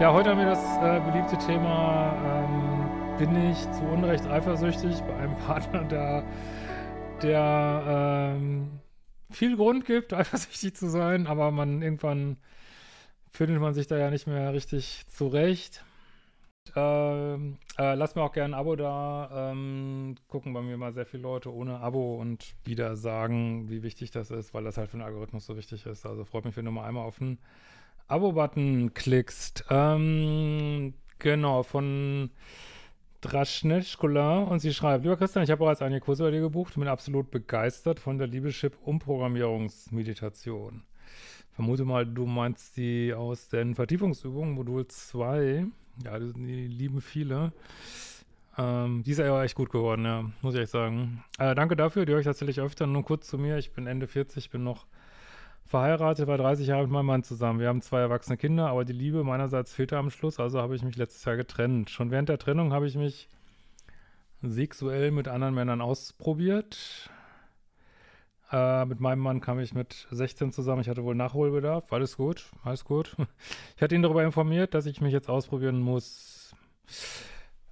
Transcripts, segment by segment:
Ja, heute haben wir das äh, beliebte Thema, ähm, bin ich zu Unrecht eifersüchtig bei einem Partner, der, der ähm, viel Grund gibt, eifersüchtig zu sein, aber man irgendwann findet man sich da ja nicht mehr richtig zurecht. Ähm, äh, lasst mir auch gerne ein Abo da. Ähm, gucken bei mir mal sehr viele Leute ohne Abo und die da sagen, wie wichtig das ist, weil das halt für den Algorithmus so wichtig ist. Also freut mich, wenn du mal einmal auf den Abo-Button klickst. Ähm, genau, von Draschnetschkola und sie schreibt, lieber Christian, ich habe bereits einige Kurse bei dir gebucht und bin absolut begeistert von der Liebeschip-Umprogrammierungsmeditation. Vermute mal, du meinst die aus den Vertiefungsübungen, Modul 2. Ja, die, die lieben viele. Ähm, die ist ja echt gut geworden, ja, muss ich echt sagen. Äh, danke dafür, die höre ich tatsächlich öfter. Nur kurz zu mir, ich bin Ende 40, bin noch verheiratet, war 30 Jahre mit meinem Mann zusammen. Wir haben zwei erwachsene Kinder, aber die Liebe meinerseits fehlte am Schluss, also habe ich mich letztes Jahr getrennt. Schon während der Trennung habe ich mich sexuell mit anderen Männern ausprobiert. Äh, mit meinem Mann kam ich mit 16 zusammen. Ich hatte wohl Nachholbedarf. Alles gut, alles gut. Ich hatte ihn darüber informiert, dass ich mich jetzt ausprobieren muss.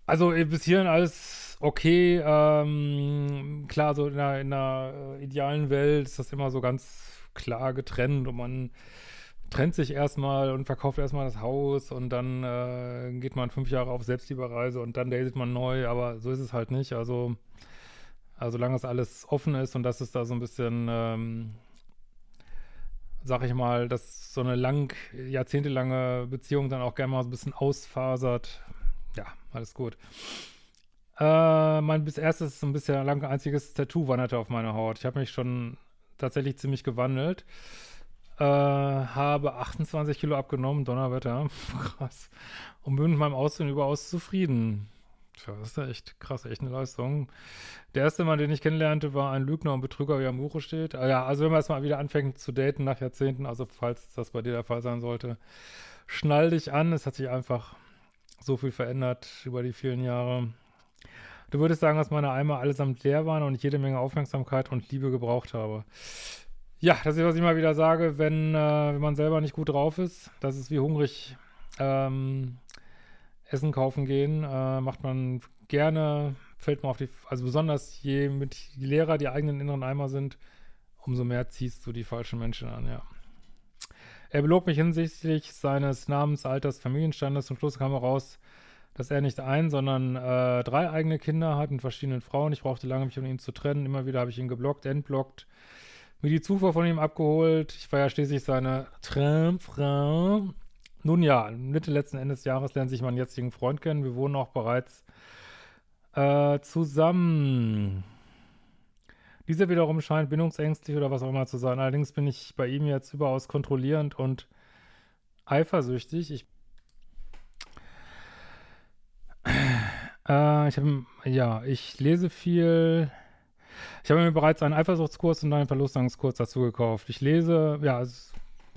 Also bis hierhin alles okay. Ähm, klar, so in einer, in einer äh, idealen Welt ist das immer so ganz klar getrennt und man trennt sich erstmal und verkauft erstmal das Haus und dann äh, geht man fünf Jahre auf Selbstliebereise und dann datet man neu, aber so ist es halt nicht. Also, also solange es alles offen ist und dass es da so ein bisschen, ähm, sag ich mal, dass so eine lang, jahrzehntelange Beziehung dann auch gerne mal so ein bisschen ausfasert. Ja, alles gut. Äh, mein bis erstes ein bisschen lang einziges Tattoo wanderte auf meiner Haut. Ich habe mich schon tatsächlich ziemlich gewandelt. Äh, habe 28 Kilo abgenommen, Donnerwetter. krass. Und bin mit meinem Aussehen überaus zufrieden. Tja, das ist ja echt krass, echt eine Leistung. Der erste Mann, den ich kennenlernte, war ein Lügner und Betrüger, wie am Buche steht. Ah, ja, also wenn man jetzt mal wieder anfängt zu daten nach Jahrzehnten, also falls das bei dir der Fall sein sollte, schnall dich an. Es hat sich einfach so viel verändert über die vielen Jahre. Du würdest sagen, dass meine Eimer allesamt leer waren und ich jede Menge Aufmerksamkeit und Liebe gebraucht habe. Ja, das ist, was ich mal wieder sage, wenn, äh, wenn man selber nicht gut drauf ist. Das ist wie hungrig ähm, Essen kaufen gehen. Äh, macht man gerne, fällt man auf die, also besonders je mit je leerer die eigenen inneren Eimer sind, umso mehr ziehst du die falschen Menschen an, ja. Er belog mich hinsichtlich seines Namens, Alters, Familienstandes. Zum Schluss kam heraus, dass er nicht ein, sondern äh, drei eigene Kinder hat mit verschiedenen Frauen. Ich brauchte lange, mich von ihm zu trennen. Immer wieder habe ich ihn geblockt, entblockt, mir die Zufuhr von ihm abgeholt. Ich war ja schließlich seine Traumfrau. Nun ja, Mitte letzten Endes des Jahres lernt sich mein jetzigen Freund kennen. Wir wohnen auch bereits äh, zusammen. Dieser wiederum scheint bindungsängstlich oder was auch immer zu sein. Allerdings bin ich bei ihm jetzt überaus kontrollierend und eifersüchtig. Ich Äh, ich habe, ja, ich lese viel. Ich habe mir bereits einen Eifersuchtskurs und einen Verlustangskurs dazu gekauft. Ich lese, ja,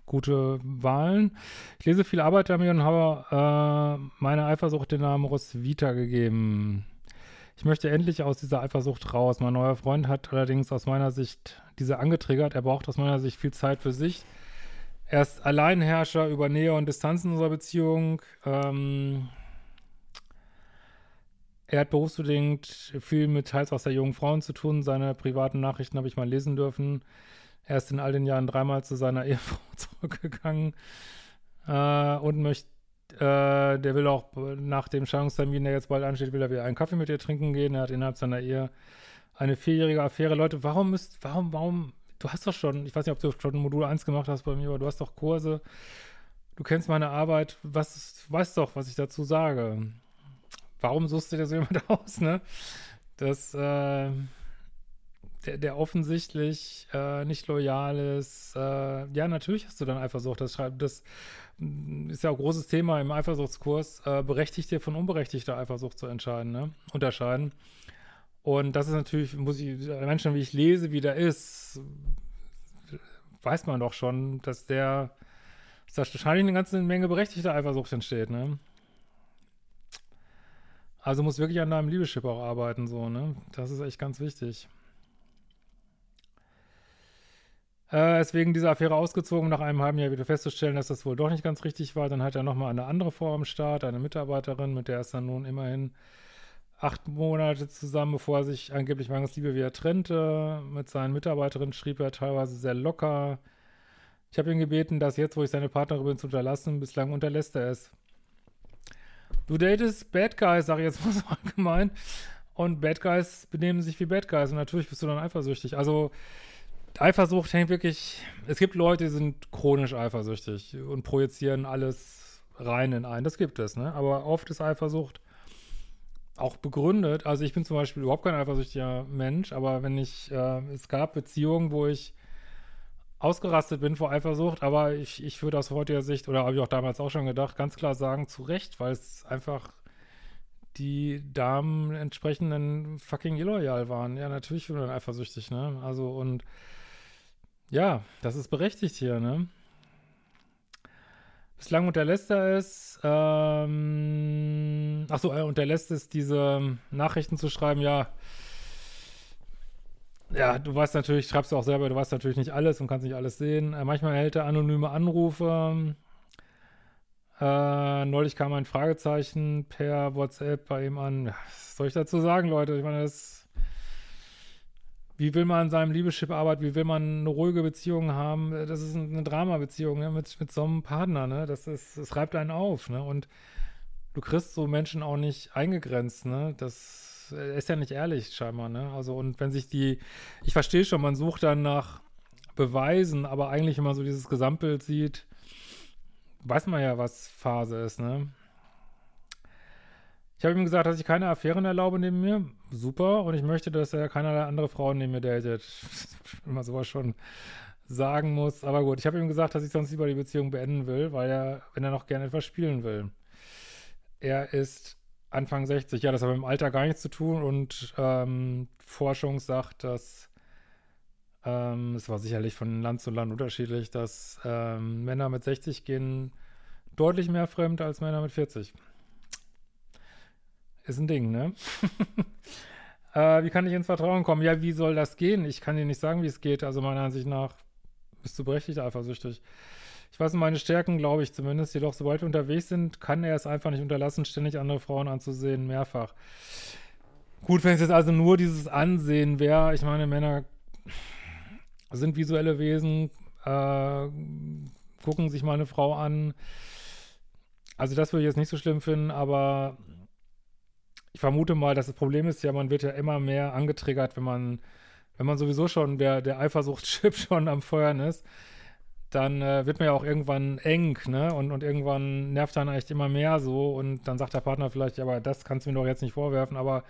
gute Wahlen. Ich lese viel Arbeit damit und habe äh, meine Eifersucht den Namen Roswitha gegeben. Ich möchte endlich aus dieser Eifersucht raus. Mein neuer Freund hat allerdings aus meiner Sicht diese angetriggert. Er braucht aus meiner Sicht viel Zeit für sich. Er ist Alleinherrscher über Nähe und Distanz in unserer Beziehung. Ähm, er hat berufsbedingt viel mit teils aus der jungen Frauen zu tun. Seine privaten Nachrichten habe ich mal lesen dürfen. Er ist in all den Jahren dreimal zu seiner Ehefrau zurückgegangen äh, und möchte, äh, der will auch nach dem Scheidungstermin, der jetzt bald ansteht, will er wieder einen Kaffee mit ihr trinken gehen. Er hat innerhalb seiner Ehe eine vierjährige Affäre. Leute, warum müsst, warum, warum, du hast doch schon, ich weiß nicht, ob du schon Modul 1 gemacht hast bei mir, aber du hast doch Kurse du kennst meine Arbeit, was, weißt doch, was ich dazu sage. Warum suchst du dir so jemand aus, ne? Das, äh, der, der offensichtlich äh, nicht loyal ist, äh, ja, natürlich hast du dann Eifersucht. Das, das mm, ist ja auch großes Thema im Eifersuchtskurs, äh, berechtigte von unberechtigter Eifersucht zu entscheiden, ne? unterscheiden. Und das ist natürlich, muss ich, Menschen, wie ich lese, wie der ist, weiß man doch schon, dass der, dass da wahrscheinlich eine ganze Menge berechtigter Eifersucht entsteht, ne? Also muss wirklich an deinem Liebeschip auch arbeiten, so, ne? Das ist echt ganz wichtig. Äh, ist wegen dieser Affäre ausgezogen, nach einem halben Jahr wieder festzustellen, dass das wohl doch nicht ganz richtig war. Dann hat er nochmal eine andere Frau am Start, eine Mitarbeiterin, mit der ist dann nun immerhin acht Monate zusammen, bevor er sich angeblich mangels Liebe wieder trennte. Mit seinen Mitarbeiterinnen schrieb er teilweise sehr locker. Ich habe ihn gebeten, das jetzt, wo ich seine Partnerin bin, zu unterlassen. Bislang unterlässt er es. Du datest Bad Guys, sage ich jetzt mal so allgemein. Und Bad Guys benehmen sich wie Bad Guys. Und natürlich bist du dann eifersüchtig. Also, Eifersucht hängt wirklich. Es gibt Leute, die sind chronisch eifersüchtig und projizieren alles rein in einen. Das gibt es, ne? Aber oft ist Eifersucht auch begründet. Also, ich bin zum Beispiel überhaupt kein eifersüchtiger Mensch, aber wenn ich. Äh, es gab Beziehungen, wo ich ausgerastet bin vor Eifersucht, aber ich, ich würde aus heutiger Sicht, oder habe ich auch damals auch schon gedacht, ganz klar sagen, zu Recht, weil es einfach die Damen entsprechenden fucking illoyal waren. Ja, natürlich bin ich eifersüchtig, ne? Also und ja, das ist berechtigt hier, ne? Bislang unterlässt er es, ähm, achso, er unterlässt es, diese Nachrichten zu schreiben, ja, ja, du weißt natürlich, schreibst du auch selber, du weißt natürlich nicht alles und kannst nicht alles sehen. Äh, manchmal erhält er anonyme Anrufe. Äh, neulich kam ein Fragezeichen per WhatsApp bei ihm an. Was soll ich dazu sagen, Leute? Ich meine, das wie will man an seinem Liebeschip arbeiten, wie will man eine ruhige Beziehung haben, das ist eine Drama-Beziehung ne? mit, mit so einem Partner, ne? Das ist, das reibt einen auf, ne? Und du kriegst so Menschen auch nicht eingegrenzt, ne? Das ist ja nicht ehrlich, scheinbar, ne? Also, und wenn sich die, ich verstehe schon, man sucht dann nach Beweisen, aber eigentlich, wenn man so dieses Gesamtbild sieht, weiß man ja, was Phase ist, ne? Ich habe ihm gesagt, dass ich keine Affären erlaube neben mir. Super. Und ich möchte, dass er keinerlei andere Frauen neben mir datet. Wenn man sowas schon sagen muss. Aber gut, ich habe ihm gesagt, dass ich sonst lieber die Beziehung beenden will, weil er, wenn er noch gerne etwas spielen will. Er ist Anfang 60. Ja, das hat mit dem Alter gar nichts zu tun. Und ähm, Forschung sagt, dass ähm, es war sicherlich von Land zu Land unterschiedlich, dass ähm, Männer mit 60 gehen deutlich mehr fremd als Männer mit 40. Ist ein Ding, ne? äh, wie kann ich ins Vertrauen kommen? Ja, wie soll das gehen? Ich kann dir nicht sagen, wie es geht. Also meiner Ansicht nach bist du berechtigt eifersüchtig. Ich weiß meine Stärken, glaube ich zumindest. Jedoch, sobald wir unterwegs sind, kann er es einfach nicht unterlassen, ständig andere Frauen anzusehen, mehrfach. Gut, wenn es jetzt also nur dieses Ansehen wäre, ich meine, Männer sind visuelle Wesen, äh, gucken sich mal eine Frau an. Also das würde ich jetzt nicht so schlimm finden, aber ich vermute mal, dass das Problem ist ja, man wird ja immer mehr angetriggert, wenn man, wenn man sowieso schon der, der Eifersuchtschip schon am Feuern ist, dann äh, wird man ja auch irgendwann eng, ne? Und, und irgendwann nervt dann echt immer mehr so und dann sagt der Partner vielleicht, ja, aber das kannst du mir doch jetzt nicht vorwerfen, aber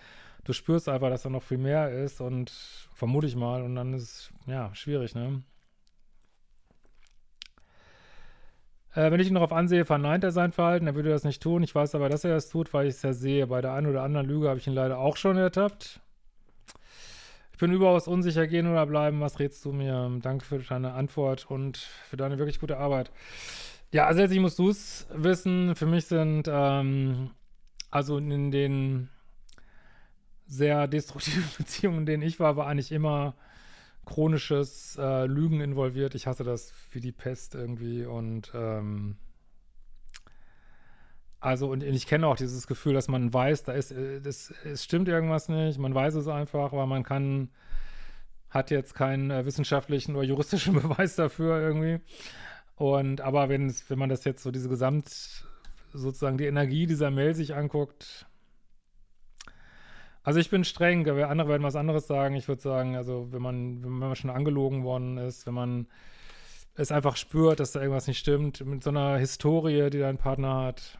du spürst einfach, dass da noch viel mehr ist und vermute ich mal und dann ist ja, schwierig, ne? Äh, wenn ich ihn darauf ansehe, verneint er sein Verhalten. Er würde das nicht tun. Ich weiß aber, dass er das tut, weil ich es ja sehe. Bei der einen oder anderen Lüge habe ich ihn leider auch schon ertappt. Bin überaus unsicher, gehen oder bleiben. Was rätst du mir? Danke für deine Antwort und für deine wirklich gute Arbeit. Ja, also letztlich musst du es wissen. Für mich sind, ähm, also in den sehr destruktiven Beziehungen, in denen ich war, war eigentlich immer chronisches äh, Lügen involviert. Ich hasse das wie die Pest irgendwie und ähm, also und ich kenne auch dieses Gefühl, dass man weiß, da ist, äh, das, es stimmt irgendwas nicht, man weiß es einfach, aber man kann, hat jetzt keinen äh, wissenschaftlichen oder juristischen Beweis dafür irgendwie. Und aber wenn wenn man das jetzt so diese Gesamt, sozusagen die Energie dieser Mail sich anguckt, also ich bin streng, aber andere werden was anderes sagen. Ich würde sagen, also wenn man, wenn man schon angelogen worden ist, wenn man es einfach spürt, dass da irgendwas nicht stimmt, mit so einer Historie, die dein Partner hat.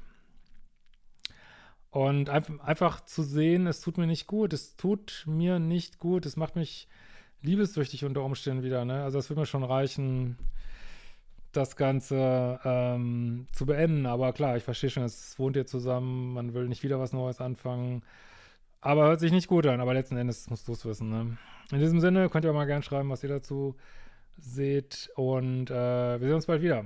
Und einfach zu sehen, es tut mir nicht gut, es tut mir nicht gut, es macht mich liebessüchtig unter Umständen wieder, ne? Also das würde mir schon reichen, das Ganze ähm, zu beenden. Aber klar, ich verstehe schon, es wohnt ihr zusammen, man will nicht wieder was Neues anfangen. Aber hört sich nicht gut an, aber letzten Endes musst du es wissen. Ne? In diesem Sinne könnt ihr auch mal gerne schreiben, was ihr dazu seht. Und äh, wir sehen uns bald wieder.